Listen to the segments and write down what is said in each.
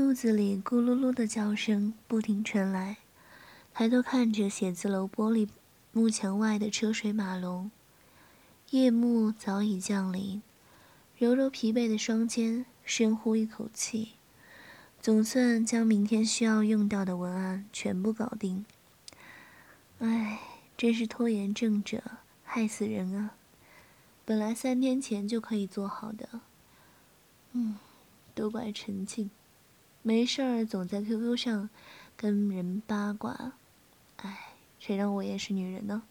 肚子里咕噜噜的叫声不停传来，抬头看着写字楼玻璃幕墙外的车水马龙。夜幕早已降临，揉揉疲惫的双肩，深呼一口气，总算将明天需要用到的文案全部搞定。唉，真是拖延症者，害死人啊！本来三天前就可以做好的，嗯，都怪陈静。没事儿，总在 QQ 上跟人八卦，哎，谁让我也是女人呢？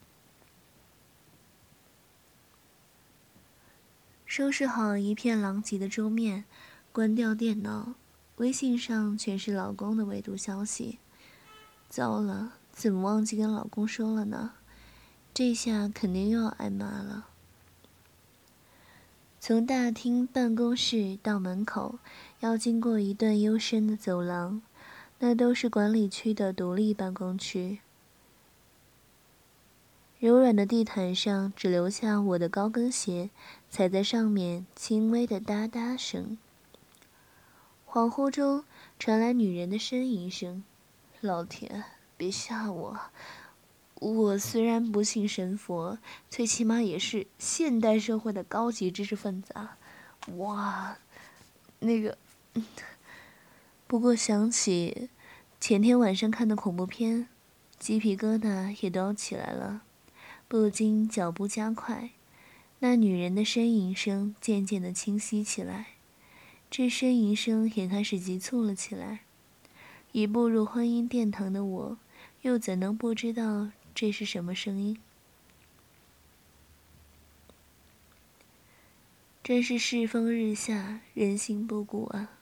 收拾好一片狼藉的桌面，关掉电脑，微信上全是老公的未读消息。糟了，怎么忘记跟老公说了呢？这下肯定又要挨骂了。从大厅办公室到门口。要经过一段幽深的走廊，那都是管理区的独立办公区。柔软的地毯上只留下我的高跟鞋踩在上面轻微的哒哒声。恍惚中传来女人的呻吟声：“老天，别吓我！我虽然不信神佛，最起码也是现代社会的高级知识分子啊！哇，那个……”不过想起前天晚上看的恐怖片，鸡皮疙瘩也都起来了，不禁脚步加快。那女人的呻吟声渐渐的清晰起来，这呻吟声也开始急促了起来。已步入婚姻殿堂的我，又怎能不知道这是什么声音？真是世风日下，人心不古啊！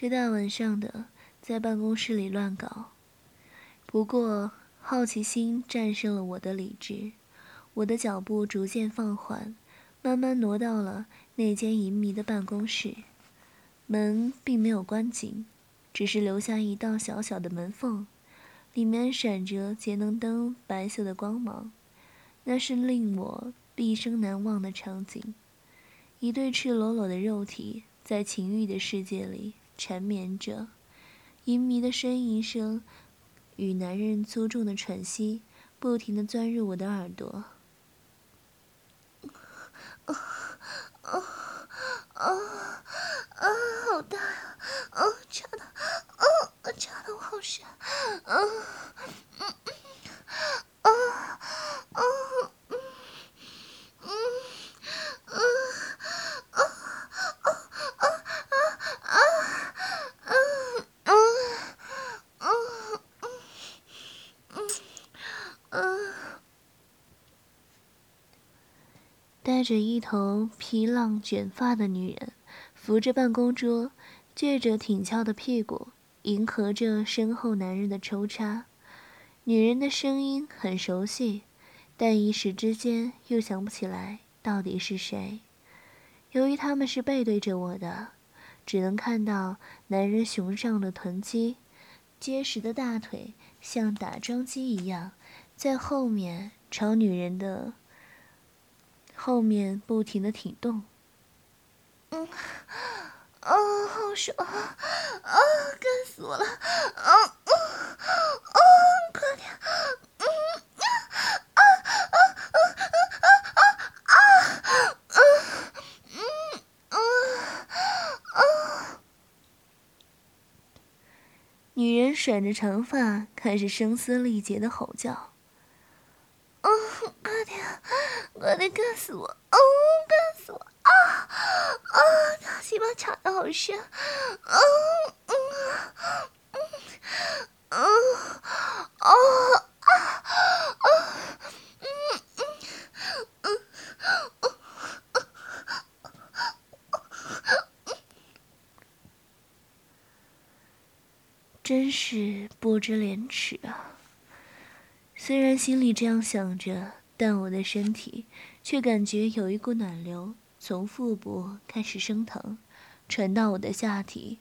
这大晚上的，在办公室里乱搞。不过好奇心战胜了我的理智，我的脚步逐渐放缓，慢慢挪到了那间淫迷的办公室。门并没有关紧，只是留下一道小小的门缝，里面闪着节能灯白色的光芒。那是令我毕生难忘的场景：一对赤裸裸的肉体在情欲的世界里。缠绵着，淫迷的呻吟声与男人粗重的喘息，不停的钻入我的耳朵。啊啊啊啊！好大呀！啊，插的，啊，插的我好深，啊，嗯嗯，啊啊。带着一头披浪卷发的女人，扶着办公桌，撅着挺翘的屁股，迎合着身后男人的抽插。女人的声音很熟悉，但一时之间又想不起来到底是谁。由于他们是背对着我的，只能看到男人雄壮的臀肌，结实的大腿像打桩机一样，在后面朝女人的。后面不停的挺动，嗯，啊，好爽，啊，干死我了，啊，啊，啊，快点，嗯，啊，啊，啊，啊，啊，啊，啊，嗯，啊，啊，女人甩着长发，开始声嘶力竭的吼叫。哦快点干死我！哦，干死我！啊啊！大鸡巴插的好深！啊嗯嗯嗯啊啊啊嗯嗯嗯真是不知廉耻啊！虽然心里这样想着，但我的身体却感觉有一股暖流从腹部开始升腾，传到我的下体，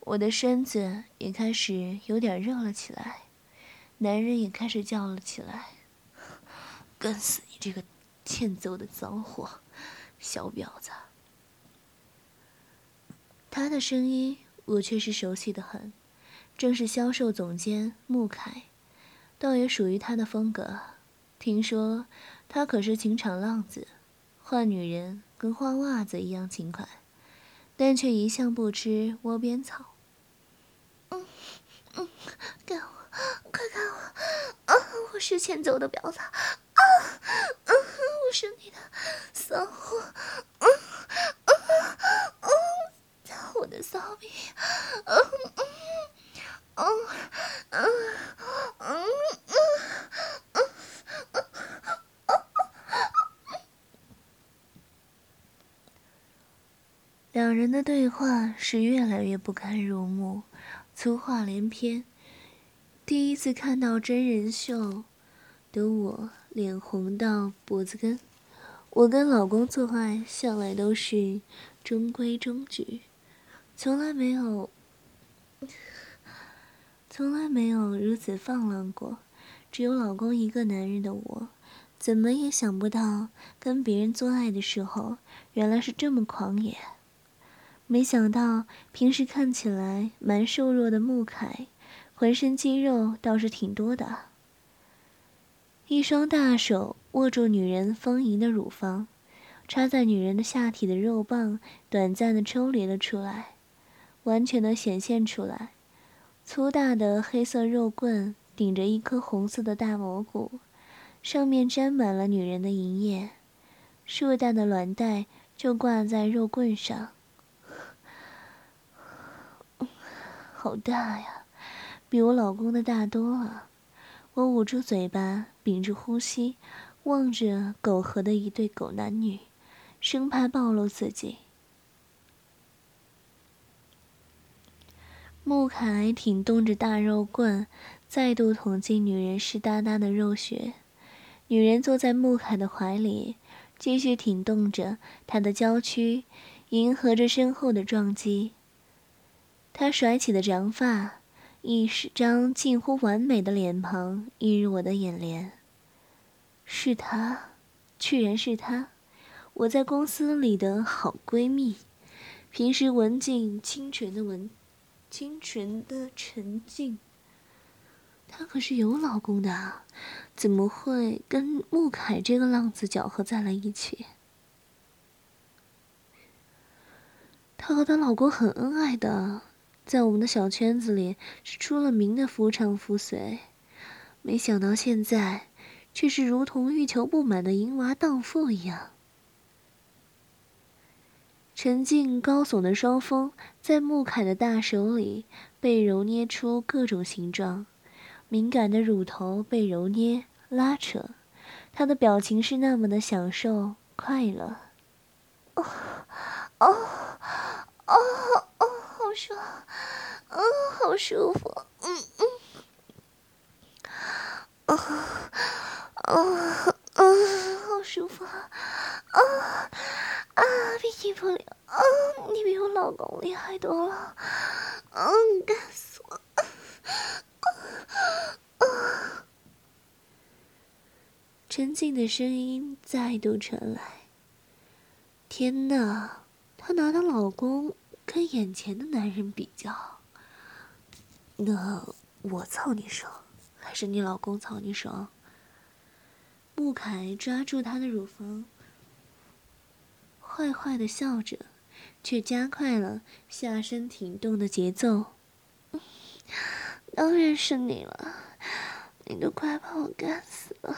我的身子也开始有点热了起来。男人也开始叫了起来：“干死你这个欠揍的脏货，小婊子！”他的声音我却是熟悉的很，正是销售总监穆凯，倒也属于他的风格。听说他可是情场浪子，换女人跟换袜子一样勤快，但却一向不吃窝边草。嗯嗯，给我，快给我！啊，我是欠揍的婊子！啊，嗯，我是你的骚货！嗯嗯嗯。我的骚逼，嗯嗯嗯嗯嗯嗯嗯两人的对话是越来越不堪入目，粗话连篇。第一次看到真人秀的我，脸红到脖子根。我跟老公做爱向来都是中规中矩。从来没有，从来没有如此放浪过。只有老公一个男人的我，怎么也想不到跟别人做爱的时候，原来是这么狂野。没想到平时看起来蛮瘦弱的穆凯，浑身肌肉倒是挺多的。一双大手握住女人丰盈的乳房，插在女人的下体的肉棒短暂的抽离了出来。完全的显现出来，粗大的黑色肉棍顶着一颗红色的大蘑菇，上面沾满了女人的银液，硕大的卵袋就挂在肉棍上，好大呀，比我老公的大多了。我捂住嘴巴，屏住呼吸，望着苟合的一对狗男女，生怕暴露自己。穆凯挺动着大肉棍，再度捅进女人湿哒哒的肉穴。女人坐在穆凯的怀里，继续挺动着他的娇躯，迎合着身后的撞击。他甩起的长发，一张近乎完美的脸庞映入我的眼帘。是她，居然是她，我在公司里的好闺蜜，平时文静清纯的文。清纯的陈静，她可是有老公的啊，怎么会跟穆凯这个浪子搅和在了一起？她和她老公很恩爱的，在我们的小圈子里是出了名的夫唱妇随，没想到现在却是如同欲求不满的淫娃荡妇一样。沉静高耸的双峰在穆凯的大手里被揉捏出各种形状，敏感的乳头被揉捏拉扯，他的表情是那么的享受快乐。哦哦，爽，嗯，好舒服，嗯嗯，啊啊啊，好舒服，啊。啊，比你不了！啊，你比我老公厉害多了！嗯，干死我！啊！陈静的声音再度传来。天哪，她拿她老公跟眼前的男人比较，那我操你爽，还是你老公操你爽？穆凯抓住她的乳房。坏坏的笑着，却加快了下身挺动的节奏。当然是你了，你都快把我干死了！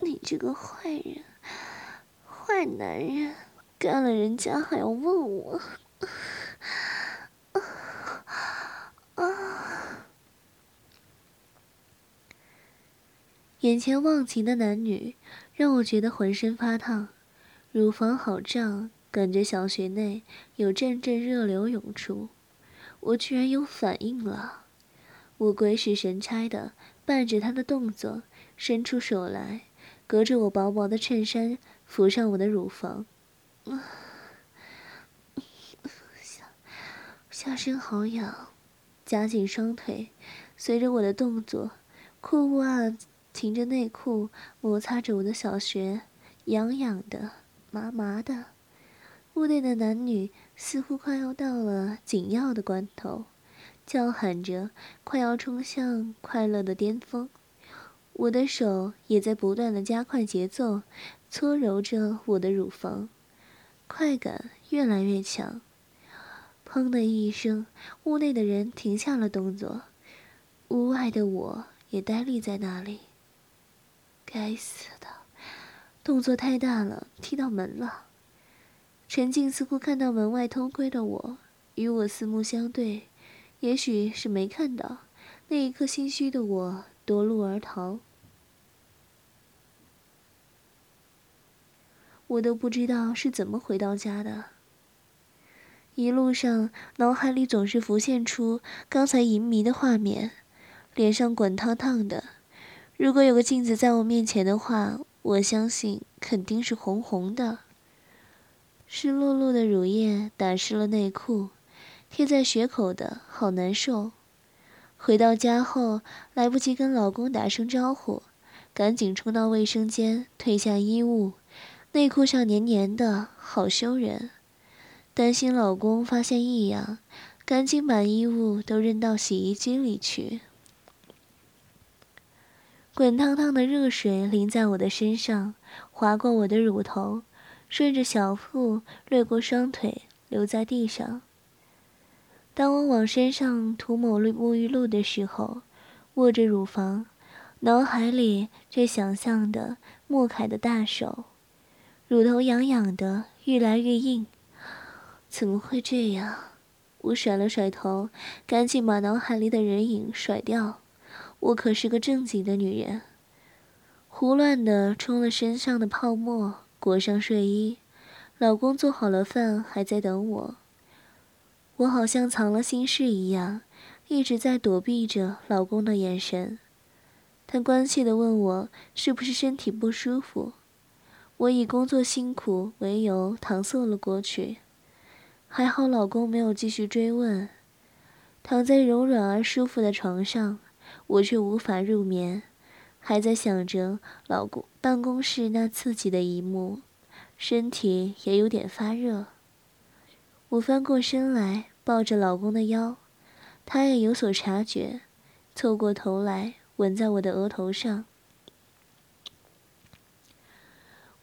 你这个坏人，坏男人，干了人家还要问我？眼前忘情的男女，让我觉得浑身发烫。乳房好胀，感觉小穴内有阵阵热流涌出，我居然有反应了，我鬼使神差的伴着他的动作，伸出手来，隔着我薄薄的衬衫扶上我的乳房。下下身好痒，夹紧双腿，随着我的动作，裤袜停着内裤摩擦着我的小穴，痒痒的，麻麻的。屋内的男女似乎快要到了紧要的关头。叫喊着，快要冲向快乐的巅峰。我的手也在不断的加快节奏，搓揉着我的乳房，快感越来越强。砰的一声，屋内的人停下了动作，屋外的我也呆立在那里。该死的，动作太大了，踢到门了。陈静似乎看到门外偷窥的我，与我四目相对。也许是没看到，那一刻心虚的我夺路而逃。我都不知道是怎么回到家的。一路上，脑海里总是浮现出刚才淫迷的画面，脸上滚烫烫的。如果有个镜子在我面前的话，我相信肯定是红红的。湿漉漉的乳液打湿了内裤。贴在血口的好难受。回到家后，来不及跟老公打声招呼，赶紧冲到卫生间，褪下衣物，内裤上黏黏的，好羞人。担心老公发现异样，赶紧把衣物都扔到洗衣机里去。滚烫烫的热水淋在我的身上，划过我的乳头，顺着小腹掠过双腿，流在地上。当我往身上涂抹沐浴露的时候，握着乳房，脑海里却想象的莫凯的大手，乳头痒痒的，愈来愈硬。怎么会这样？我甩了甩头，赶紧把脑海里的人影甩掉。我可是个正经的女人。胡乱的冲了身上的泡沫，裹上睡衣。老公做好了饭，还在等我。我好像藏了心事一样，一直在躲避着老公的眼神。他关切地问我是不是身体不舒服，我以工作辛苦为由搪塞了过去。还好老公没有继续追问。躺在柔软而舒服的床上，我却无法入眠，还在想着老公办公室那刺激的一幕，身体也有点发热。我翻过身来。抱着老公的腰，他也有所察觉，凑过头来吻在我的额头上。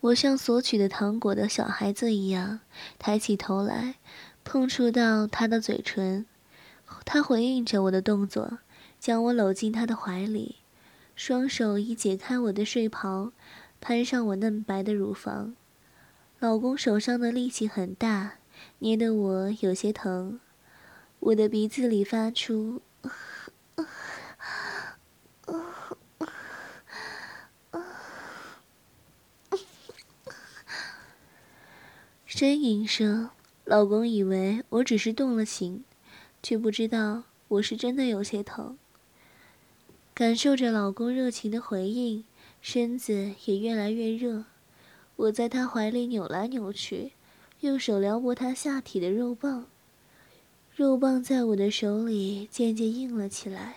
我像索取的糖果的小孩子一样，抬起头来，碰触到他的嘴唇。他回应着我的动作，将我搂进他的怀里，双手已解开我的睡袍，攀上我嫩白的乳房。老公手上的力气很大，捏得我有些疼。我的鼻子里发出呻吟声，老公以为我只是动了情，却不知道我是真的有些疼。感受着老公热情的回应，身子也越来越热。我在他怀里扭来扭去，用手撩拨他下体的肉棒。肉棒在我的手里渐渐硬了起来，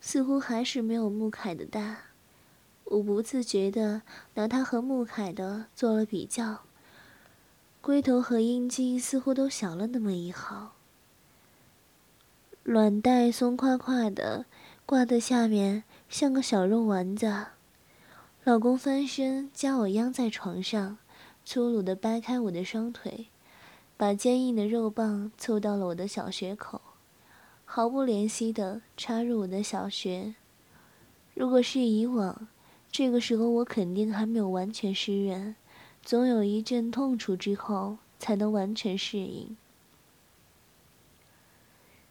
似乎还是没有穆凯的大。我不自觉地拿它和穆凯的做了比较，龟头和阴茎似乎都小了那么一毫。卵袋松垮垮的，挂在下面像个小肉丸子。老公翻身将我央在床上，粗鲁地掰开我的双腿。把坚硬的肉棒凑到了我的小穴口，毫不怜惜地插入我的小穴。如果是以往，这个时候我肯定还没有完全湿润，总有一阵痛楚之后才能完全适应。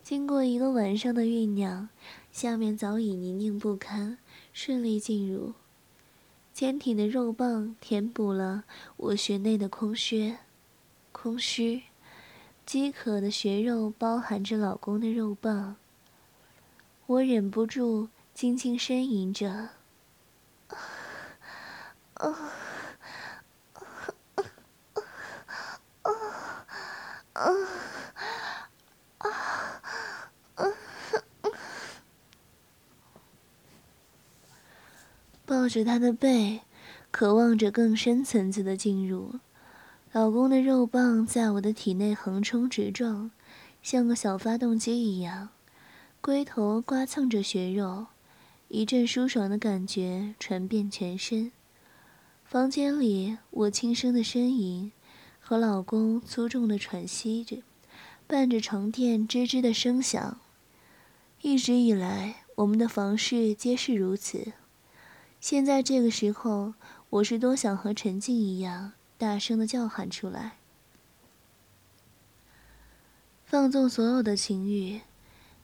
经过一个晚上的酝酿，下面早已泥泞不堪，顺利进入。坚挺的肉棒填补了我穴内的空缺。空虚，饥渴的血肉包含着老公的肉棒。我忍不住轻轻呻吟着。啊，啊，啊，啊，啊抱着他的背，渴望着更深层次的进入。老公的肉棒在我的体内横冲直撞，像个小发动机一样，龟头刮蹭着血肉，一阵舒爽的感觉传遍全身。房间里，我轻声的呻吟，和老公粗重的喘息着，伴着床垫吱吱的声响。一直以来，我们的房事皆是如此。现在这个时候，我是多想和陈静一样，大声的叫喊出来，放纵所有的情欲，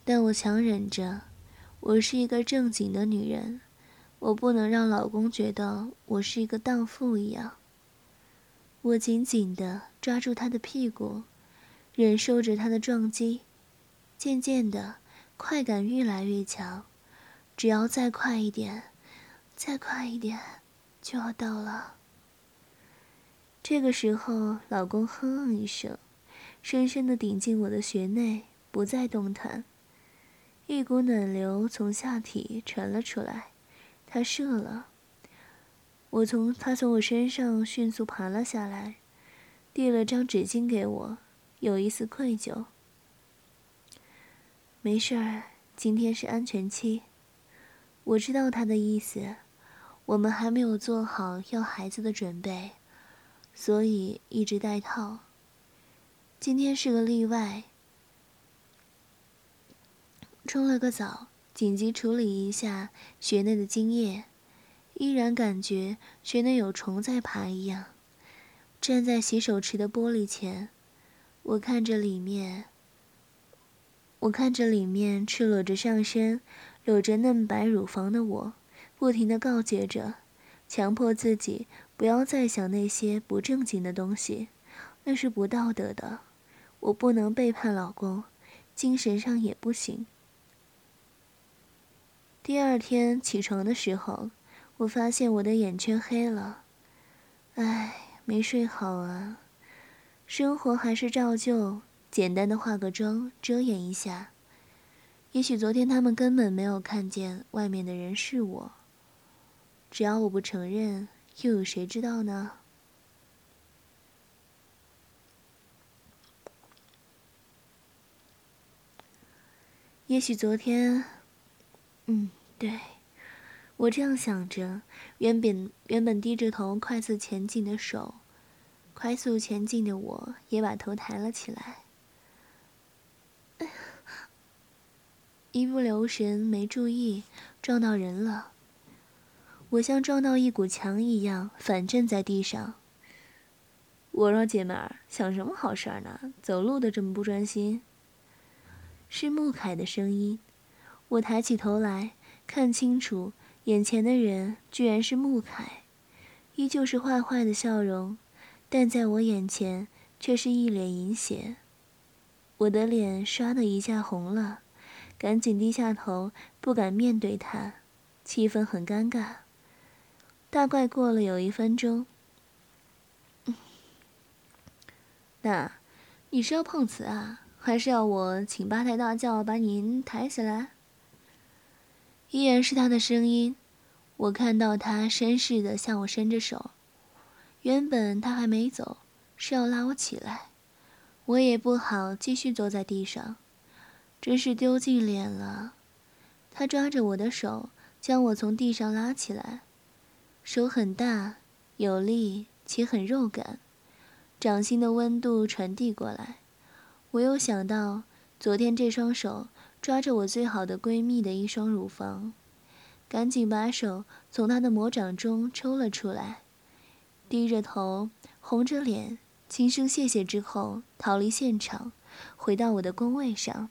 但我强忍着，我是一个正经的女人，我不能让老公觉得我是一个荡妇一样。我紧紧的抓住他的屁股，忍受着他的撞击，渐渐的，快感越来越强，只要再快一点。再快一点，就要到了。这个时候，老公哼哼一声，深深的顶进我的穴内，不再动弹。一股暖流从下体传了出来，他射了。我从他从我身上迅速爬了下来，递了张纸巾给我，有一丝愧疚。没事儿，今天是安全期。我知道他的意思。我们还没有做好要孩子的准备，所以一直戴套。今天是个例外。冲了个澡，紧急处理一下穴内的精液，依然感觉穴内有虫在爬一样。站在洗手池的玻璃前，我看着里面，我看着里面赤裸着上身、露着嫩白乳房的我。不停地告诫着，强迫自己不要再想那些不正经的东西，那是不道德的。我不能背叛老公，精神上也不行。第二天起床的时候，我发现我的眼圈黑了，唉，没睡好啊。生活还是照旧，简单的化个妆，遮掩一下。也许昨天他们根本没有看见外面的人是我。只要我不承认，又有谁知道呢？也许昨天，嗯，对，我这样想着。原本原本低着头快速前进的手，快速前进的我也把头抬了起来。一不留神，没注意，撞到人了。我像撞到一股墙一样反震在地上。我说：“姐妹儿，想什么好事儿呢？走路都这么不专心。”是穆凯的声音。我抬起头来看清楚，眼前的人居然是穆凯，依旧是坏坏的笑容，但在我眼前却是一脸淫邪。我的脸刷的一下红了，赶紧低下头，不敢面对他，气氛很尴尬。大概过了有一分钟，那，你是要碰瓷啊，还是要我请八抬大轿把您抬起来？依然是他的声音，我看到他绅士的向我伸着手。原本他还没走，是要拉我起来，我也不好继续坐在地上，真是丢尽脸了。他抓着我的手，将我从地上拉起来。手很大，有力且很肉感，掌心的温度传递过来。我又想到昨天这双手抓着我最好的闺蜜的一双乳房，赶紧把手从她的魔掌中抽了出来，低着头，红着脸，轻声谢谢之后逃离现场，回到我的工位上。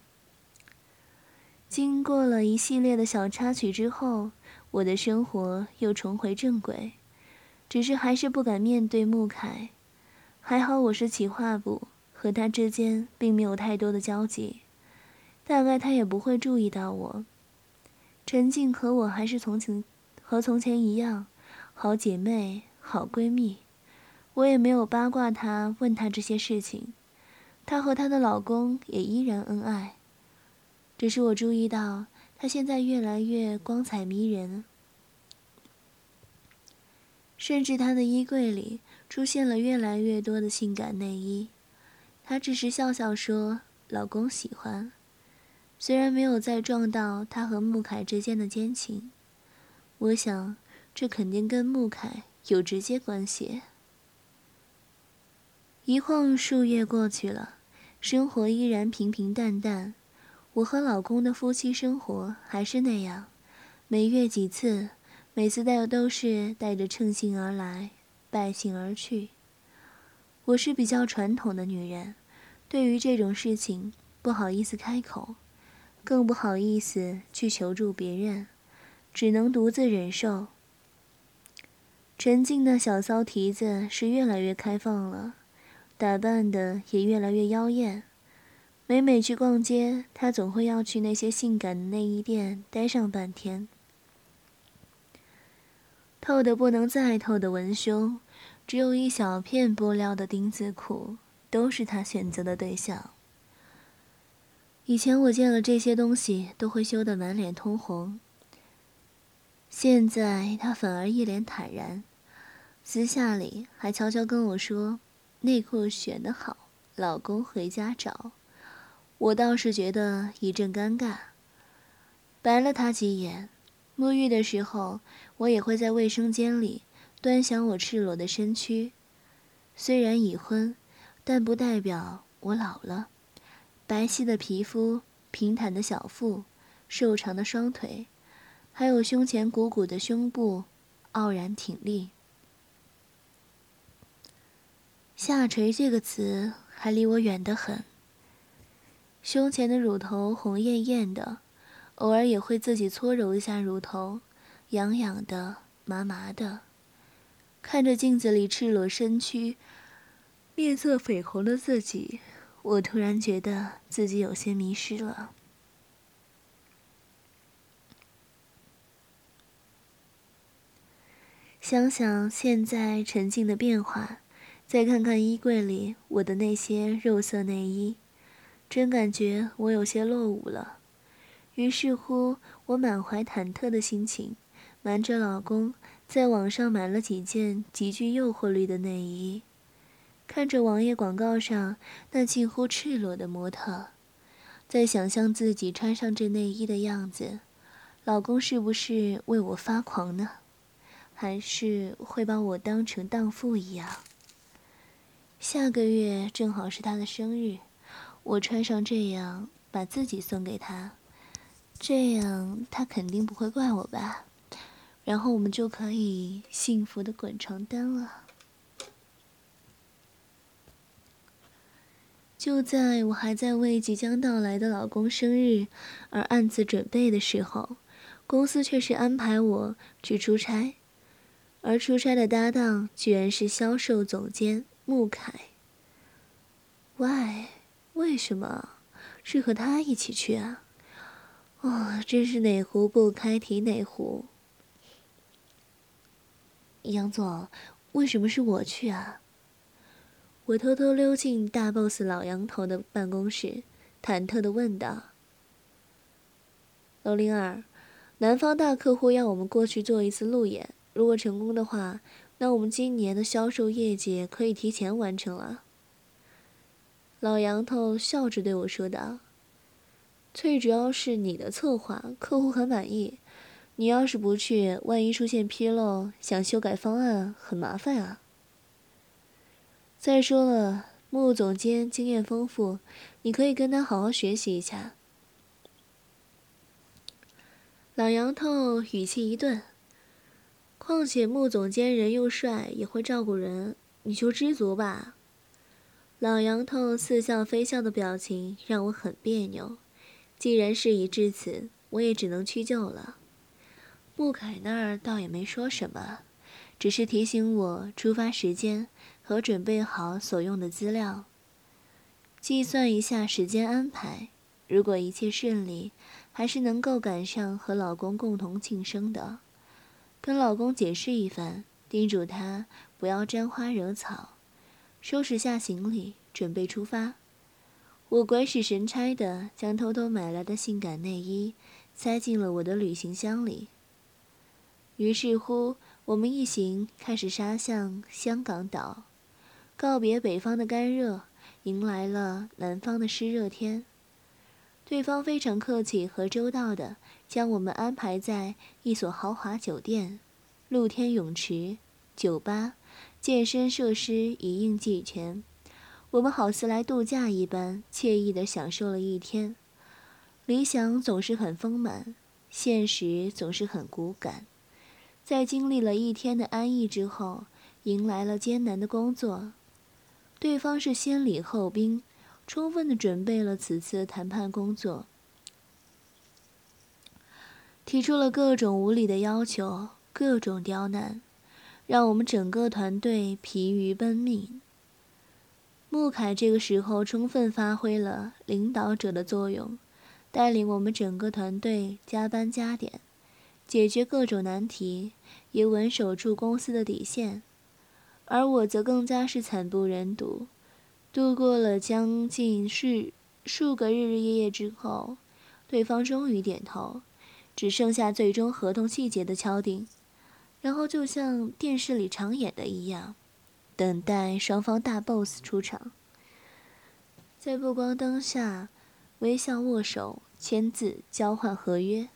经过了一系列的小插曲之后。我的生活又重回正轨，只是还是不敢面对穆凯。还好我是企划部，和他之间并没有太多的交集，大概他也不会注意到我。陈静和我还是从前和从前一样，好姐妹、好闺蜜。我也没有八卦她，问她这些事情。她和她的老公也依然恩爱。只是我注意到，她现在越来越光彩迷人，甚至她的衣柜里出现了越来越多的性感内衣。她只是笑笑说：“老公喜欢。”虽然没有再撞到他和穆凯之间的奸情，我想这肯定跟穆凯有直接关系。一晃数月过去了，生活依然平平淡淡。我和老公的夫妻生活还是那样，每月几次，每次带都是带着乘兴而来，败兴而去。我是比较传统的女人，对于这种事情不好意思开口。更不好意思去求助别人，只能独自忍受。陈静的小骚蹄子是越来越开放了，打扮的也越来越妖艳。每每去逛街，她总会要去那些性感的内衣店待上半天。透的不能再透的文胸，只有一小片布料的丁字裤，都是她选择的对象。以前我见了这些东西都会羞得满脸通红，现在他反而一脸坦然，私下里还悄悄跟我说：“内裤选得好，老公回家找。”我倒是觉得一阵尴尬，白了他几眼。沐浴的时候，我也会在卫生间里端详我赤裸的身躯，虽然已婚，但不代表我老了。白皙的皮肤，平坦的小腹，瘦长的双腿，还有胸前鼓鼓的胸部，傲然挺立。下垂这个词还离我远得很。胸前的乳头红艳艳的，偶尔也会自己搓揉一下乳头，痒痒的，麻麻的。看着镜子里赤裸身躯，面色绯红的自己。我突然觉得自己有些迷失了。想想现在陈静的变化，再看看衣柜里我的那些肉色内衣，真感觉我有些落伍了。于是乎，我满怀忐忑的心情，瞒着老公，在网上买了几件极具诱惑力的内衣。看着网页广告上那近乎赤裸的模特，在想象自己穿上这内衣的样子，老公是不是为我发狂呢？还是会把我当成荡妇一样？下个月正好是他的生日，我穿上这样把自己送给他，这样他肯定不会怪我吧？然后我们就可以幸福的滚床单了。就在我还在为即将到来的老公生日而暗自准备的时候，公司却是安排我去出差，而出差的搭档居然是销售总监穆凯。Why？为什么是和他一起去啊？哦，真是哪壶不开提哪壶。杨总，为什么是我去啊？我偷偷溜进大 boss 老杨头的办公室，忐忑的问道：“楼灵儿，南方大客户要我们过去做一次路演，如果成功的话，那我们今年的销售业绩可以提前完成了。”老杨头笑着对我说道：“最主要是你的策划，客户很满意。你要是不去，万一出现纰漏，想修改方案很麻烦啊。”再说了，穆总监经验丰富，你可以跟他好好学习一下。老杨头语气一顿，况且穆总监人又帅，也会照顾人，你就知足吧。老杨头似笑非笑的表情让我很别扭。既然事已至此，我也只能屈就了。穆凯那儿倒也没说什么，只是提醒我出发时间。和准备好所用的资料，计算一下时间安排。如果一切顺利，还是能够赶上和老公共同庆生的。跟老公解释一番，叮嘱他不要沾花惹草，收拾下行李，准备出发。我鬼使神差的将偷偷买来的性感内衣塞进了我的旅行箱里。于是乎，我们一行开始杀向香港岛，告别北方的干热，迎来了南方的湿热天。对方非常客气和周到的。将我们安排在一所豪华酒店，露天泳池、酒吧、健身设施一应俱全。我们好似来度假一般，惬意地享受了一天。理想总是很丰满，现实总是很骨感。在经历了一天的安逸之后，迎来了艰难的工作。对方是先礼后兵，充分地准备了此次谈判工作。提出了各种无理的要求，各种刁难，让我们整个团队疲于奔命。穆凯这个时候充分发挥了领导者的作用，带领我们整个团队加班加点，解决各种难题，也稳守住公司的底线。而我则更加是惨不忍睹。度过了将近是数个日日夜夜之后，对方终于点头。只剩下最终合同细节的敲定，然后就像电视里常演的一样，等待双方大 boss 出场，在布光灯下微笑握手、签字、交换合约。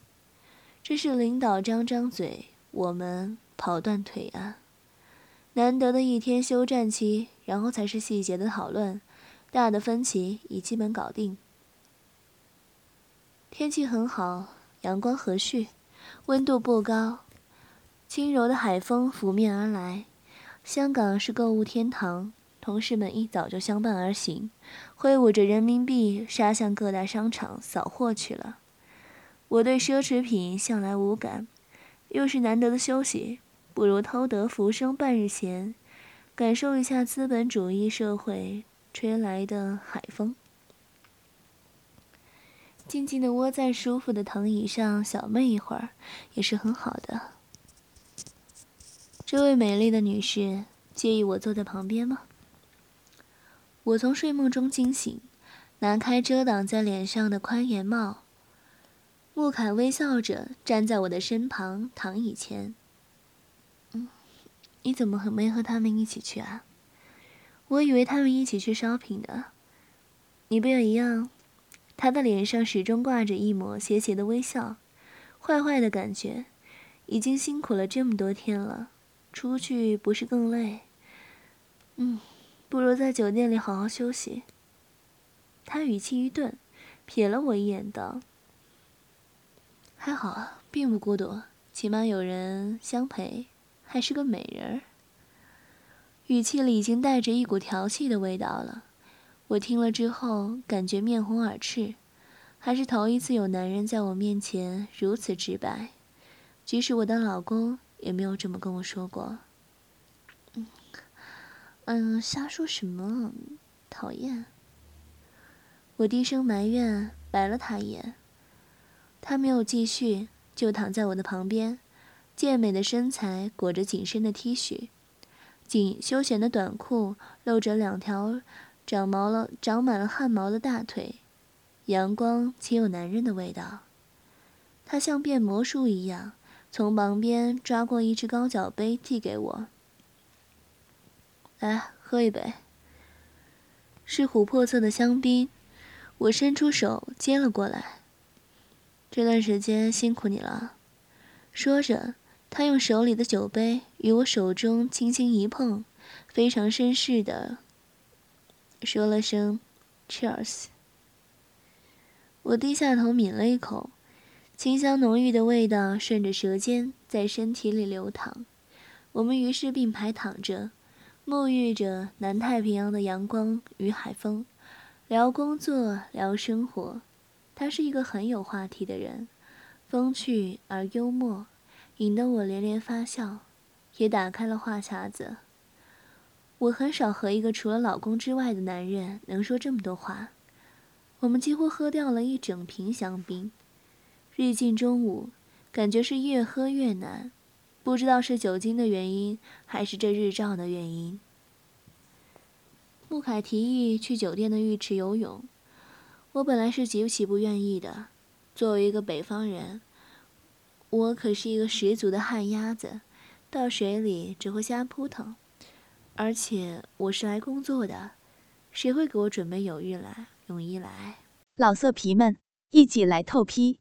这是领导张张嘴，我们跑断腿啊！难得的一天休战期，然后才是细节的讨论，大的分歧已基本搞定。天气很好。阳光和煦，温度不高，轻柔的海风拂面而来。香港是购物天堂，同事们一早就相伴而行，挥舞着人民币杀向各大商场扫货去了。我对奢侈品向来无感，又是难得的休息，不如偷得浮生半日闲，感受一下资本主义社会吹来的海风。静静地窝在舒服的藤椅上小寐一会儿，也是很好的。这位美丽的女士介意我坐在旁边吗？我从睡梦中惊醒，拿开遮挡在脸上的宽檐帽。穆凯微笑着站在我的身旁躺椅前。嗯，你怎么和没和他们一起去啊？我以为他们一起去 shopping 的。你不也一样？他的脸上始终挂着一抹邪邪的微笑，坏坏的感觉。已经辛苦了这么多天了，出去不是更累？嗯，不如在酒店里好好休息。他语气一顿，瞥了我一眼，道：“还好啊，并不孤独，起码有人相陪，还是个美人儿。”语气里已经带着一股调戏的味道了。我听了之后，感觉面红耳赤，还是头一次有男人在我面前如此直白，即使我的老公也没有这么跟我说过。嗯，嗯，瞎说什么？讨厌！我低声埋怨，白了他一眼。他没有继续，就躺在我的旁边，健美的身材裹着紧身的 T 恤，紧休闲的短裤露着两条。长毛了，长满了汗毛的大腿，阳光且有男人的味道。他像变魔术一样，从旁边抓过一只高脚杯递给我。来，喝一杯。是琥珀色的香槟，我伸出手接了过来。这段时间辛苦你了。说着，他用手里的酒杯与我手中轻轻一碰，非常绅士的。说了声 “Cheers”，我低下头抿了一口，清香浓郁的味道顺着舌尖在身体里流淌。我们于是并排躺着，沐浴着南太平洋的阳光与海风，聊工作，聊生活。他是一个很有话题的人，风趣而幽默，引得我连连发笑，也打开了话匣子。我很少和一个除了老公之外的男人能说这么多话。我们几乎喝掉了一整瓶香槟，日进中午，感觉是越喝越难，不知道是酒精的原因，还是这日照的原因。穆凯提议去酒店的浴池游泳，我本来是极其不愿意的。作为一个北方人，我可是一个十足的旱鸭子，到水里只会瞎扑腾。而且我是来工作的，谁会给我准备泳衣来？泳衣来？老色皮们，一起来透批！